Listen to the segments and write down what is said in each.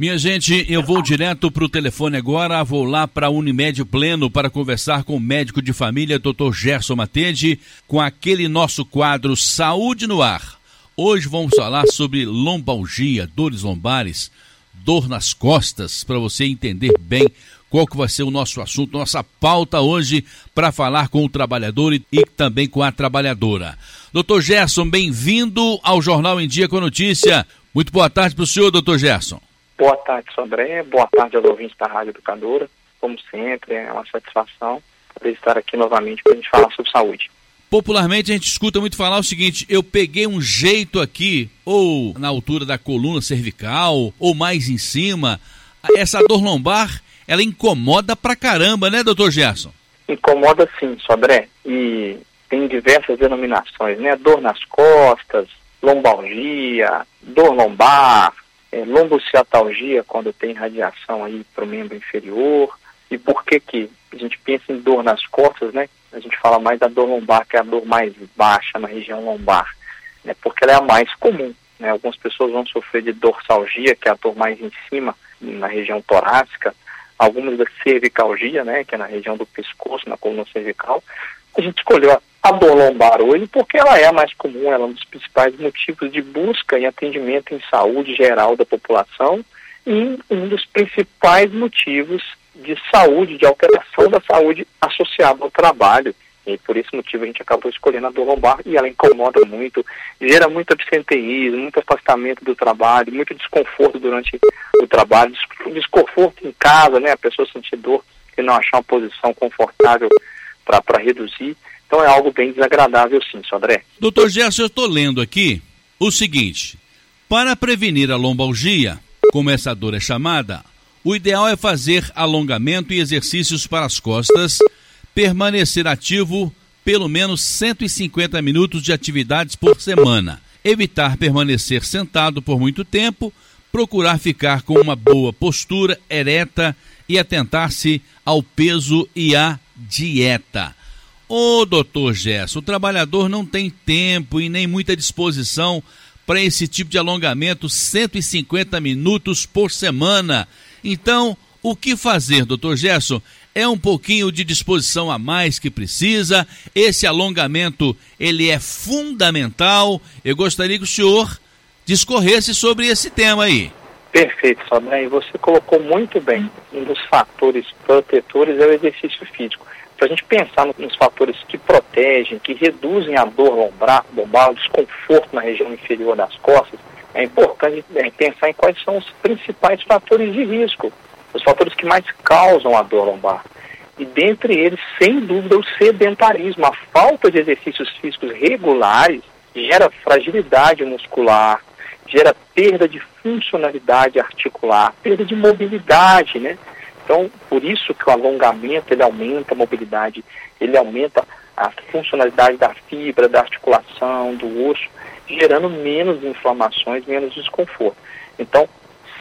Minha gente, eu vou direto para o telefone agora, vou lá para a Unimed Pleno para conversar com o médico de família, Dr. Gerson Matede, com aquele nosso quadro Saúde no Ar. Hoje vamos falar sobre lombalgia, dores lombares, dor nas costas, para você entender bem qual que vai ser o nosso assunto, nossa pauta hoje para falar com o trabalhador e, e também com a trabalhadora. Doutor Gerson, bem-vindo ao Jornal em Dia com a Notícia. Muito boa tarde para o senhor, doutor Gerson. Boa tarde, Sandré. Boa tarde aos ouvintes da Rádio Educadora. Como sempre, é uma satisfação poder estar aqui novamente para a gente falar sobre saúde. Popularmente a gente escuta muito falar o seguinte: eu peguei um jeito aqui, ou na altura da coluna cervical, ou mais em cima. Essa dor lombar, ela incomoda pra caramba, né, doutor Gerson? Incomoda sim, Sodré. E tem diversas denominações, né? Dor nas costas, lombalgia, dor lombar, é, lombociatalgia, quando tem radiação aí para o membro inferior. E por que que a gente pensa em dor nas costas, né? A gente fala mais da dor lombar, que é a dor mais baixa na região lombar, né? Porque ela é a mais comum, né? Algumas pessoas vão sofrer de dorsalgia, que é a dor mais em cima, na região torácica, algumas da cervicalgia, né? Que é na região do pescoço, na coluna cervical. A gente escolheu a a dor lombar hoje, porque ela é a mais comum, ela é um dos principais motivos de busca e atendimento em saúde geral da população e um dos principais motivos de saúde, de alteração da saúde associada ao trabalho. E por esse motivo a gente acabou escolhendo a dor lombar e ela incomoda muito, gera muito absenteísmo, muito afastamento do trabalho, muito desconforto durante o trabalho, desconforto em casa, né? A pessoa sentir dor e não achar uma posição confortável para reduzir. Então é algo bem desagradável sim, Sodré. Doutor Gerson, eu estou lendo aqui o seguinte: para prevenir a lombalgia, como essa dor é chamada, o ideal é fazer alongamento e exercícios para as costas, permanecer ativo pelo menos 150 minutos de atividades por semana, evitar permanecer sentado por muito tempo, procurar ficar com uma boa postura ereta e atentar-se ao peso e à dieta. Ô, doutor Gerson, o trabalhador não tem tempo e nem muita disposição para esse tipo de alongamento 150 minutos por semana. Então, o que fazer, doutor Gerson? É um pouquinho de disposição a mais que precisa. Esse alongamento, ele é fundamental. Eu gostaria que o senhor discorresse sobre esse tema aí. Perfeito, Fabrício. Você colocou muito bem. Um dos fatores protetores é o exercício físico para a gente pensar nos fatores que protegem, que reduzem a dor lombar, lombar, o desconforto na região inferior das costas, é importante é, pensar em quais são os principais fatores de risco, os fatores que mais causam a dor lombar. E dentre eles, sem dúvida, o sedentarismo, a falta de exercícios físicos regulares gera fragilidade muscular, gera perda de funcionalidade articular, perda de mobilidade, né? Então, por isso que o alongamento ele aumenta a mobilidade, ele aumenta a funcionalidade da fibra, da articulação, do osso, gerando menos inflamações, menos desconforto. Então,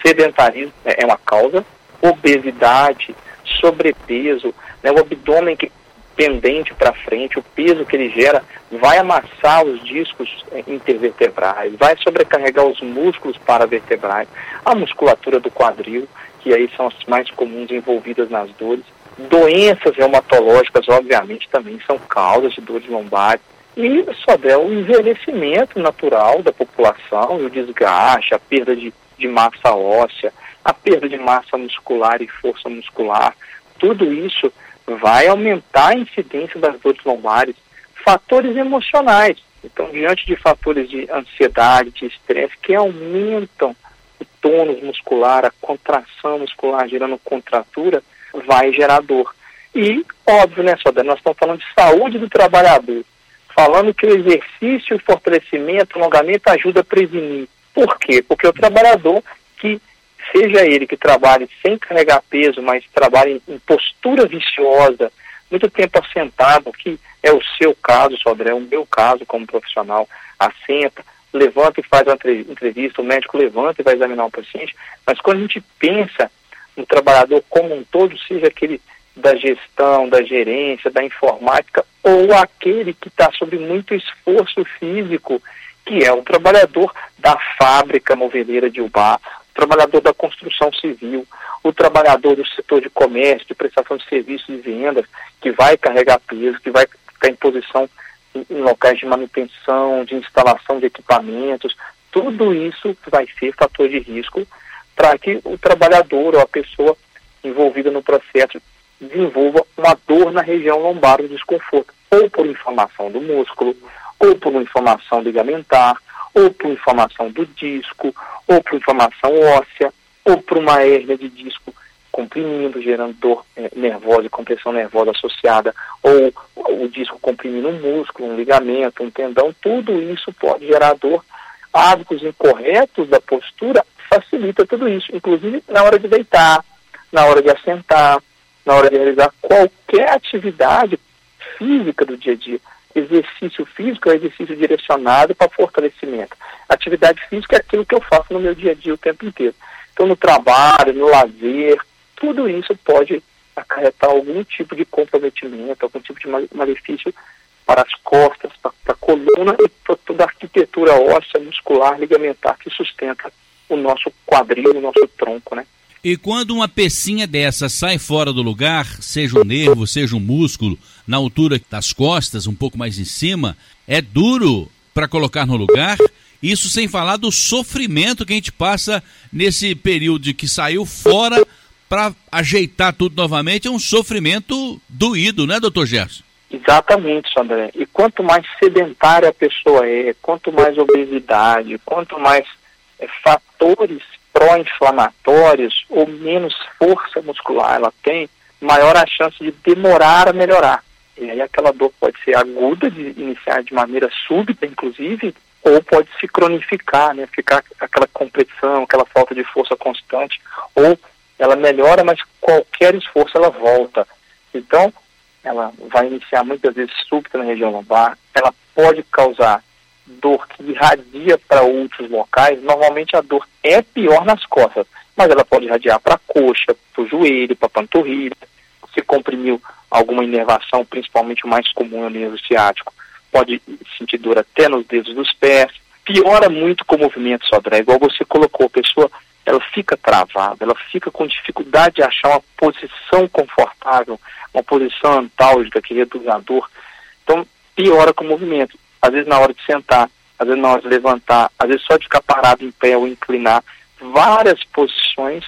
sedentarismo é uma causa, obesidade, sobrepeso, né, o abdômen que pendente para frente, o peso que ele gera vai amassar os discos é, intervertebrais, vai sobrecarregar os músculos paravertebrais, a musculatura do quadril que aí são as mais comuns envolvidas nas dores. Doenças reumatológicas, obviamente, também são causas de dores lombares. E só der o envelhecimento natural da população, o desgaste, a perda de, de massa óssea, a perda de massa muscular e força muscular. Tudo isso vai aumentar a incidência das dores lombares. Fatores emocionais. Então, diante de fatores de ansiedade, de estresse, que aumentam tônus muscular, a contração muscular gerando contratura, vai gerar dor. E, óbvio, né, Soda, nós estamos falando de saúde do trabalhador, falando que o exercício, o fortalecimento, o alongamento ajuda a prevenir. Por quê? Porque o trabalhador que, seja ele que trabalhe sem carregar peso, mas trabalhe em postura viciosa, muito tempo assentado, que é o seu caso, Sodré, é o meu caso como profissional, assenta, levanta e faz uma entrevista, o médico levanta e vai examinar o paciente, mas quando a gente pensa no trabalhador como um todo, seja aquele da gestão, da gerência, da informática, ou aquele que está sob muito esforço físico, que é o trabalhador da fábrica moveleira de Ubá, trabalhador da construção civil, o trabalhador do setor de comércio, de prestação de serviços e vendas, que vai carregar peso, que vai ficar em posição em, locais de manutenção, de instalação de equipamentos, tudo isso vai ser fator de risco para que o trabalhador ou a pessoa envolvida no processo desenvolva uma dor na região lombar, um desconforto, ou por inflamação do músculo, ou por inflamação ligamentar, ou por inflamação do disco, ou por inflamação óssea, ou por uma hérnia de disco comprimindo, gerando dor é, nervosa e compressão nervosa associada, ou o disco comprimindo um músculo, um ligamento, um tendão, tudo isso pode gerar dor. Hábitos incorretos da postura facilita tudo isso, inclusive na hora de deitar, na hora de assentar, na hora de realizar qualquer atividade física do dia a dia. Exercício físico é exercício direcionado para fortalecimento. Atividade física é aquilo que eu faço no meu dia a dia o tempo inteiro. Então, no trabalho, no lazer, tudo isso pode acarretar algum tipo de comprometimento, algum tipo de malefício para as costas, para a coluna e para toda a arquitetura óssea, muscular, ligamentar que sustenta o nosso quadril, o nosso tronco, né? E quando uma pecinha dessa sai fora do lugar, seja um nervo, seja um músculo, na altura das costas, um pouco mais em cima, é duro para colocar no lugar. Isso sem falar do sofrimento que a gente passa nesse período de que saiu fora para ajeitar tudo novamente. É um sofrimento doído, né, doutor Gerson? Exatamente, André. E quanto mais sedentária a pessoa é, quanto mais obesidade, quanto mais é, fatores pró-inflamatórios ou menos força muscular ela tem, maior a chance de demorar a melhorar. E aí aquela dor pode ser aguda, de iniciar de maneira súbita, inclusive, ou pode se cronificar, né? Ficar aquela compressão, aquela falta de força constante, ou ela melhora, mas qualquer esforço ela volta. Então, ela vai iniciar muitas vezes súbita na região lombar, ela pode causar dor que irradia para outros locais, normalmente a dor é pior nas costas, mas ela pode irradiar para a coxa, para o joelho, para a panturrilha. Se comprimiu alguma inervação, principalmente o mais comum é o nervo ciático, pode sentir dor até nos dedos dos pés. Piora muito com o movimento, Sodré, igual você colocou, a pessoa ela fica travada, ela fica com dificuldade de achar uma posição confortável, uma posição antálgica que reduz a dor. Então, piora com o movimento às vezes na hora de sentar, às vezes na hora de levantar, às vezes só de ficar parado em pé ou inclinar, várias posições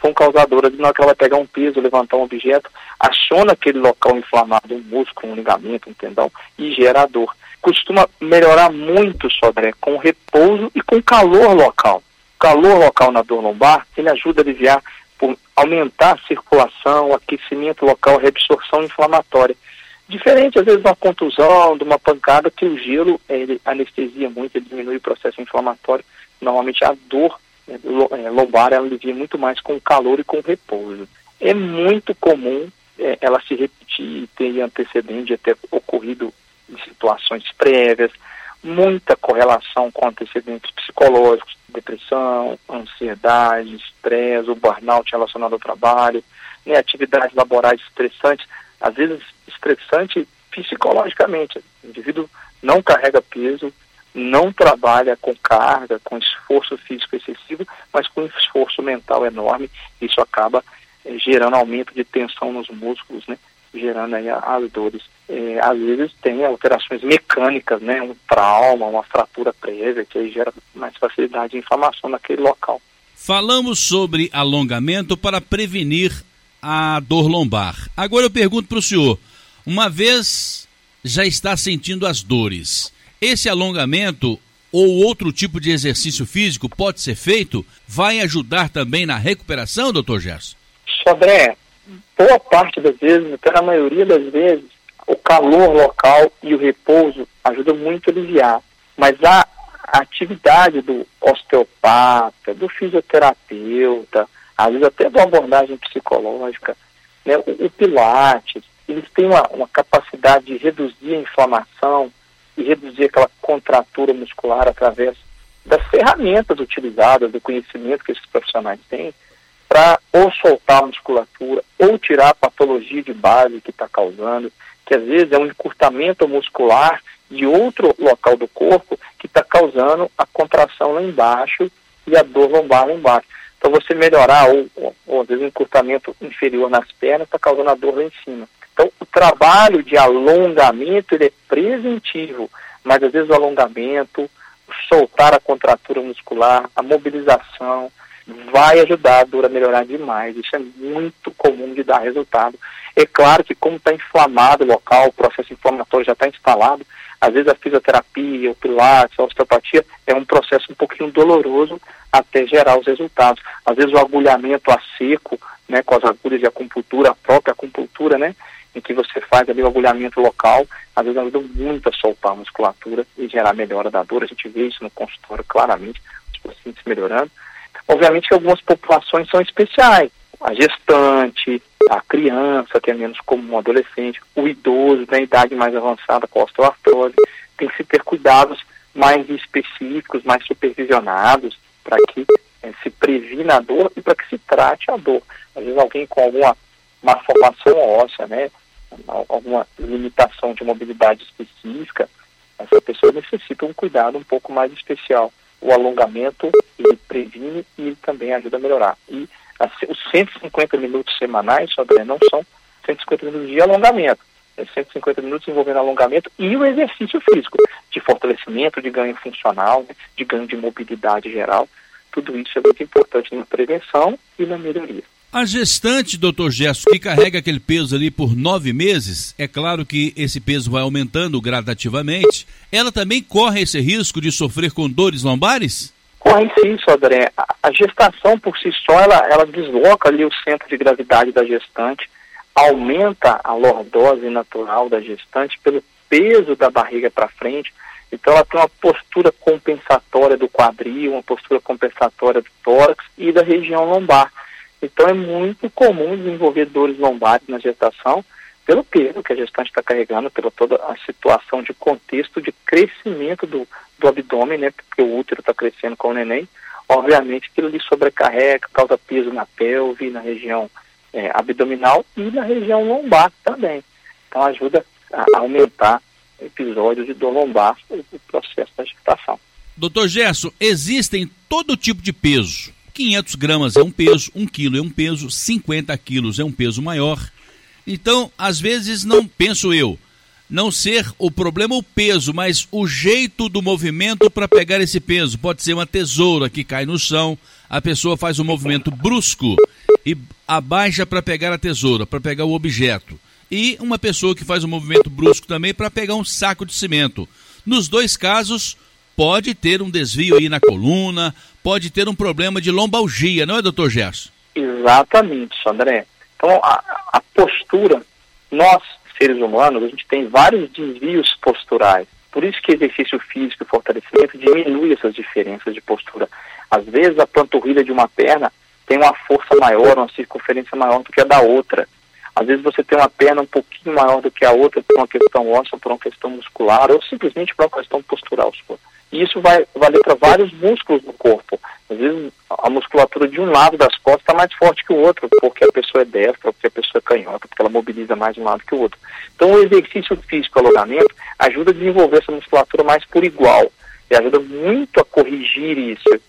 são causadoras na hora que ela vai pegar um peso, levantar um objeto, aciona aquele local inflamado, um músculo, um ligamento, um tendão, e gera dor. Costuma melhorar muito, Sodré, com repouso e com calor local. Calor local na dor lombar, ele ajuda a aliviar por aumentar a circulação, o aquecimento local, a reabsorção inflamatória. Diferente, às vezes, de uma contusão, de uma pancada, que o gelo ele anestesia muito, ele diminui o processo inflamatório. Normalmente a dor né, é, lombar ela alivia muito mais com o calor e com o repouso. É muito comum é, ela se repetir e ter antecedente de ter ocorrido em situações prévias, muita correlação com antecedentes psicológicos, depressão, ansiedade, estresse, o burnout relacionado ao trabalho, né, atividades laborais estressantes às vezes estressante psicologicamente. O indivíduo não carrega peso, não trabalha com carga, com esforço físico excessivo, mas com esforço mental enorme. Isso acaba é, gerando aumento de tensão nos músculos, né? gerando aí as dores. É, às vezes tem alterações mecânicas, né? um trauma, uma fratura prévia, que aí gera mais facilidade de inflamação naquele local. Falamos sobre alongamento para prevenir a dor lombar. Agora eu pergunto para o senhor: uma vez já está sentindo as dores, esse alongamento ou outro tipo de exercício físico pode ser feito? Vai ajudar também na recuperação, doutor Gerson? Sodré, boa parte das vezes, até na maioria das vezes, o calor local e o repouso ajudam muito a aliviar. Mas a atividade do osteopata, do fisioterapeuta, às vezes até de uma abordagem psicológica, né? o, o Pilates, eles têm uma, uma capacidade de reduzir a inflamação e reduzir aquela contratura muscular através das ferramentas utilizadas, do conhecimento que esses profissionais têm, para ou soltar a musculatura, ou tirar a patologia de base que está causando, que às vezes é um encurtamento muscular de outro local do corpo que está causando a contração lá embaixo e a dor lombar lá embaixo. Então você melhorar, ou, ou, ou às vezes um encurtamento inferior nas pernas está causando a dor lá em cima. Então o trabalho de alongamento ele é preventivo, mas às vezes o alongamento, soltar a contratura muscular, a mobilização, vai ajudar a dor a melhorar demais. Isso é muito comum de dar resultado. É claro que como está inflamado o local, o processo inflamatório já está instalado, às vezes a fisioterapia, o pilates, a osteopatia é um processo um pouquinho doloroso até gerar os resultados. Às vezes o agulhamento a seco, né, com as agulhas de acupuntura, a própria acupuntura, né, em que você faz ali o agulhamento local, às vezes ajuda muito a soltar a musculatura e gerar melhora da dor. A gente vê isso no consultório claramente, os pacientes melhorando. Obviamente que algumas populações são especiais. A gestante, a criança, que é menos comum, o adolescente, o idoso, na idade mais avançada, com osteoartrose, tem que se ter cuidados mais específicos, mais supervisionados, para que é, se previna a dor e para que se trate a dor. Às vezes alguém com alguma malformação óssea, né, alguma limitação de mobilidade específica, essa pessoa necessita um cuidado um pouco mais especial. O alongamento, ele previne e também ajuda a melhorar. E assim, os 150 minutos semanais, André, não são 150 minutos de alongamento. É 150 minutos envolvendo alongamento e o exercício físico, de fortalecimento, de ganho funcional, de ganho de mobilidade geral. Tudo isso é muito importante na prevenção e na melhoria. A gestante, doutor Gesso, que carrega aquele peso ali por nove meses, é claro que esse peso vai aumentando gradativamente, ela também corre esse risco de sofrer com dores lombares? Corre sim, Sodré. A gestação por si só, ela, ela desloca ali o centro de gravidade da gestante, aumenta a lordose natural da gestante pelo peso da barriga para frente, então ela tem uma postura compensatória do quadril, uma postura compensatória do tórax e da região lombar. Então é muito comum desenvolver dores lombares na gestação pelo peso que a gestante está carregando, pela toda a situação de contexto de crescimento do, do abdômen, né, porque o útero está crescendo com o neném. Obviamente aquilo lhe sobrecarrega, causa peso na pelve, na região é, abdominal e na região lombar também. Então ajuda a aumentar episódios de dor lombar, o processo da gestação. Doutor Gerson, existem todo tipo de peso 500 gramas é um peso, 1 quilo é um peso, 50 quilos é um peso maior. Então, às vezes, não penso eu, não ser o problema o peso, mas o jeito do movimento para pegar esse peso. Pode ser uma tesoura que cai no chão, a pessoa faz um movimento brusco e abaixa para pegar a tesoura, para pegar o objeto. E uma pessoa que faz um movimento brusco também para pegar um saco de cimento. Nos dois casos, pode ter um desvio aí na coluna, pode ter um problema de lombalgia, não é, doutor Gerson? Exatamente, André. Então, a, a postura, nós, seres humanos, a gente tem vários desvios posturais. Por isso que exercício físico e fortalecimento diminui essas diferenças de postura. Às vezes a panturrilha de uma perna tem uma força maior, uma circunferência maior do que a da outra. Às vezes você tem uma perna um pouquinho maior do que a outra por uma questão óssea, por uma questão muscular, ou simplesmente por uma questão postural sua. E isso vai valer para vários músculos do corpo. Às vezes a musculatura de um lado das costas está mais forte que o outro, porque a pessoa é destra, porque a pessoa é canhota, porque ela mobiliza mais um lado que o outro. Então o exercício físico, o alongamento, ajuda a desenvolver essa musculatura mais por igual. E ajuda muito a corrigir isso.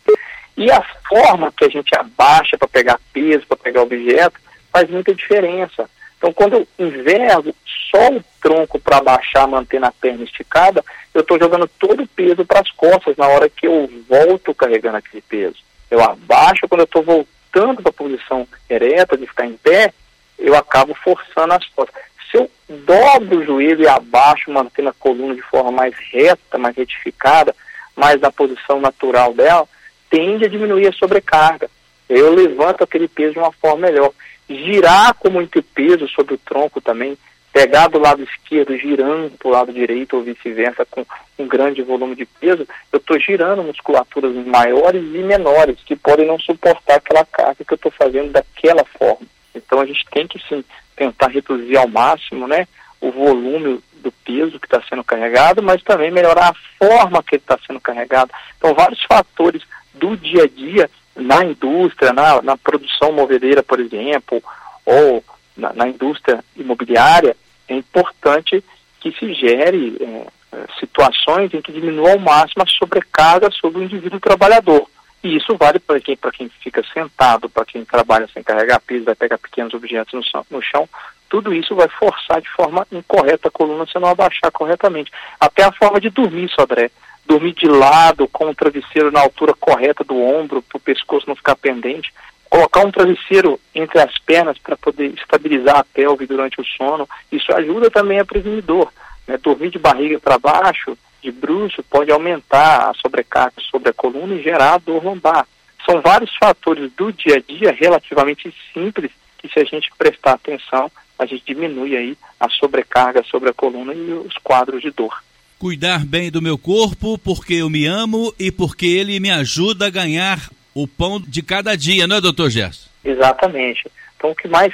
E a forma que a gente abaixa para pegar peso, para pegar objeto, faz muita diferença. Então, quando eu invergo só o tronco para baixar, mantendo a perna esticada, eu estou jogando todo o peso para as costas na hora que eu volto carregando aquele peso. Eu abaixo quando eu estou voltando para a posição ereta, de ficar em pé, eu acabo forçando as costas. Se eu dobro o joelho e abaixo, mantendo a coluna de forma mais reta, mais retificada, mais na posição natural dela, tende a diminuir a sobrecarga. Eu levanto aquele peso de uma forma melhor girar com muito peso sobre o tronco também, pegar do lado esquerdo, girando para o lado direito ou vice-versa com um grande volume de peso, eu estou girando musculaturas maiores e menores que podem não suportar aquela carga que eu estou fazendo daquela forma. Então a gente tem que sim tentar reduzir ao máximo, né, o volume do peso que está sendo carregado, mas também melhorar a forma que ele está sendo carregado. Então vários fatores do dia a dia na indústria, na, na produção movedeira, por exemplo, ou na, na, indústria imobiliária, é importante que se gere é, é, situações em que diminua ao máximo a sobrecarga sobre o indivíduo trabalhador. E isso vale para quem, quem fica sentado, para quem trabalha sem carregar peso, vai pegar pequenos objetos no, no chão. Tudo isso vai forçar de forma incorreta a coluna se não abaixar corretamente. Até a forma de dormir, Sodré. Dormir de lado, com o travesseiro na altura correta do ombro, para o pescoço não ficar pendente. Colocar um travesseiro entre as pernas para poder estabilizar a pelve durante o sono. Isso ajuda também a prevenir dor. Né? Dormir de barriga para baixo de bruxo pode aumentar a sobrecarga sobre a coluna e gerar dor lombar. São vários fatores do dia a dia relativamente simples que se a gente prestar atenção, a gente diminui aí a sobrecarga sobre a coluna e os quadros de dor. Cuidar bem do meu corpo porque eu me amo e porque ele me ajuda a ganhar o pão de cada dia, não é, doutor Gerson? Exatamente. Então, o que mais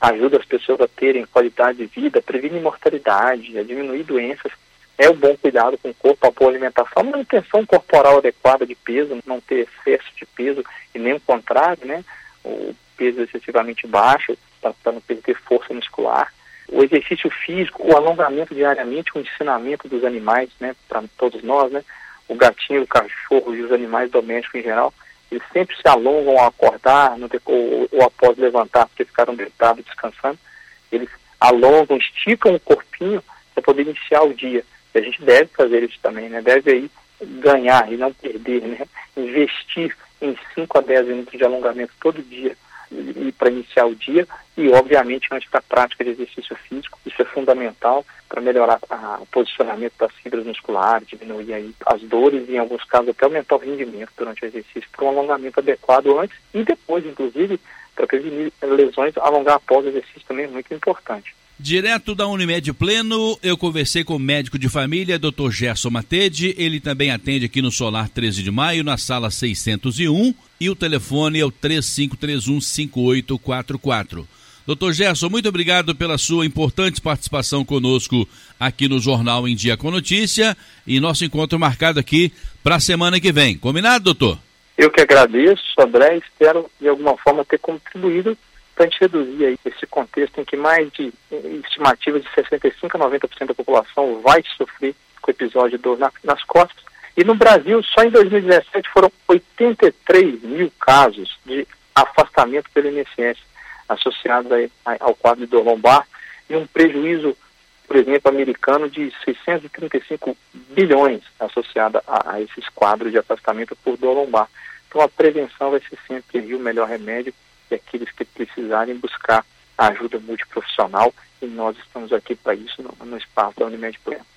ajuda as pessoas a terem qualidade de vida, previne mortalidade, a diminuir doenças é o bom cuidado com o corpo, a boa alimentação, manutenção corporal adequada de peso, não ter excesso de peso e nem o contrário, né? O peso excessivamente baixo para não perder força muscular. O exercício físico, o alongamento diariamente, o ensinamento dos animais, né? Para todos nós, né? O gatinho, o cachorro e os animais domésticos em geral, eles sempre se alongam ao acordar no, ou, ou após levantar, porque ficaram deitados descansando. Eles alongam, esticam o corpinho para poder iniciar o dia. E a gente deve fazer isso também, né? Deve aí ganhar e não perder, né? Investir em 5 a 10 minutos de alongamento todo dia e para iniciar o dia. E obviamente antes da prática de exercício físico isso é fundamental para melhorar a, o posicionamento das fibras musculares diminuir aí as dores e em alguns casos até aumentar o rendimento durante o exercício para um alongamento adequado antes e depois inclusive para prevenir lesões alongar após o exercício também é muito importante Direto da Unimed Pleno, eu conversei com o médico de família, Dr. Gerson Matede. Ele também atende aqui no Solar 13 de Maio, na sala 601, e o telefone é o 3531-5844. Doutor Gerson, muito obrigado pela sua importante participação conosco aqui no Jornal em Dia com Notícia e nosso encontro marcado aqui para a semana que vem. Combinado, doutor? Eu que agradeço, André, espero de alguma forma ter contribuído para a gente reduzir aí esse contexto em que mais de estimativas de 65 a 90% da população vai sofrer com episódio de dor na, nas costas. E no Brasil, só em 2017 foram 83 mil casos de afastamento pelo INSS associados ao quadro de dor lombar e um prejuízo, por exemplo, americano de 635 bilhões associado a, a esses quadros de afastamento por dor lombar. Então a prevenção vai ser sempre o melhor remédio e aqueles que precisarem buscar ajuda multiprofissional e nós estamos aqui para isso no, no espaço da Unimed Pleno.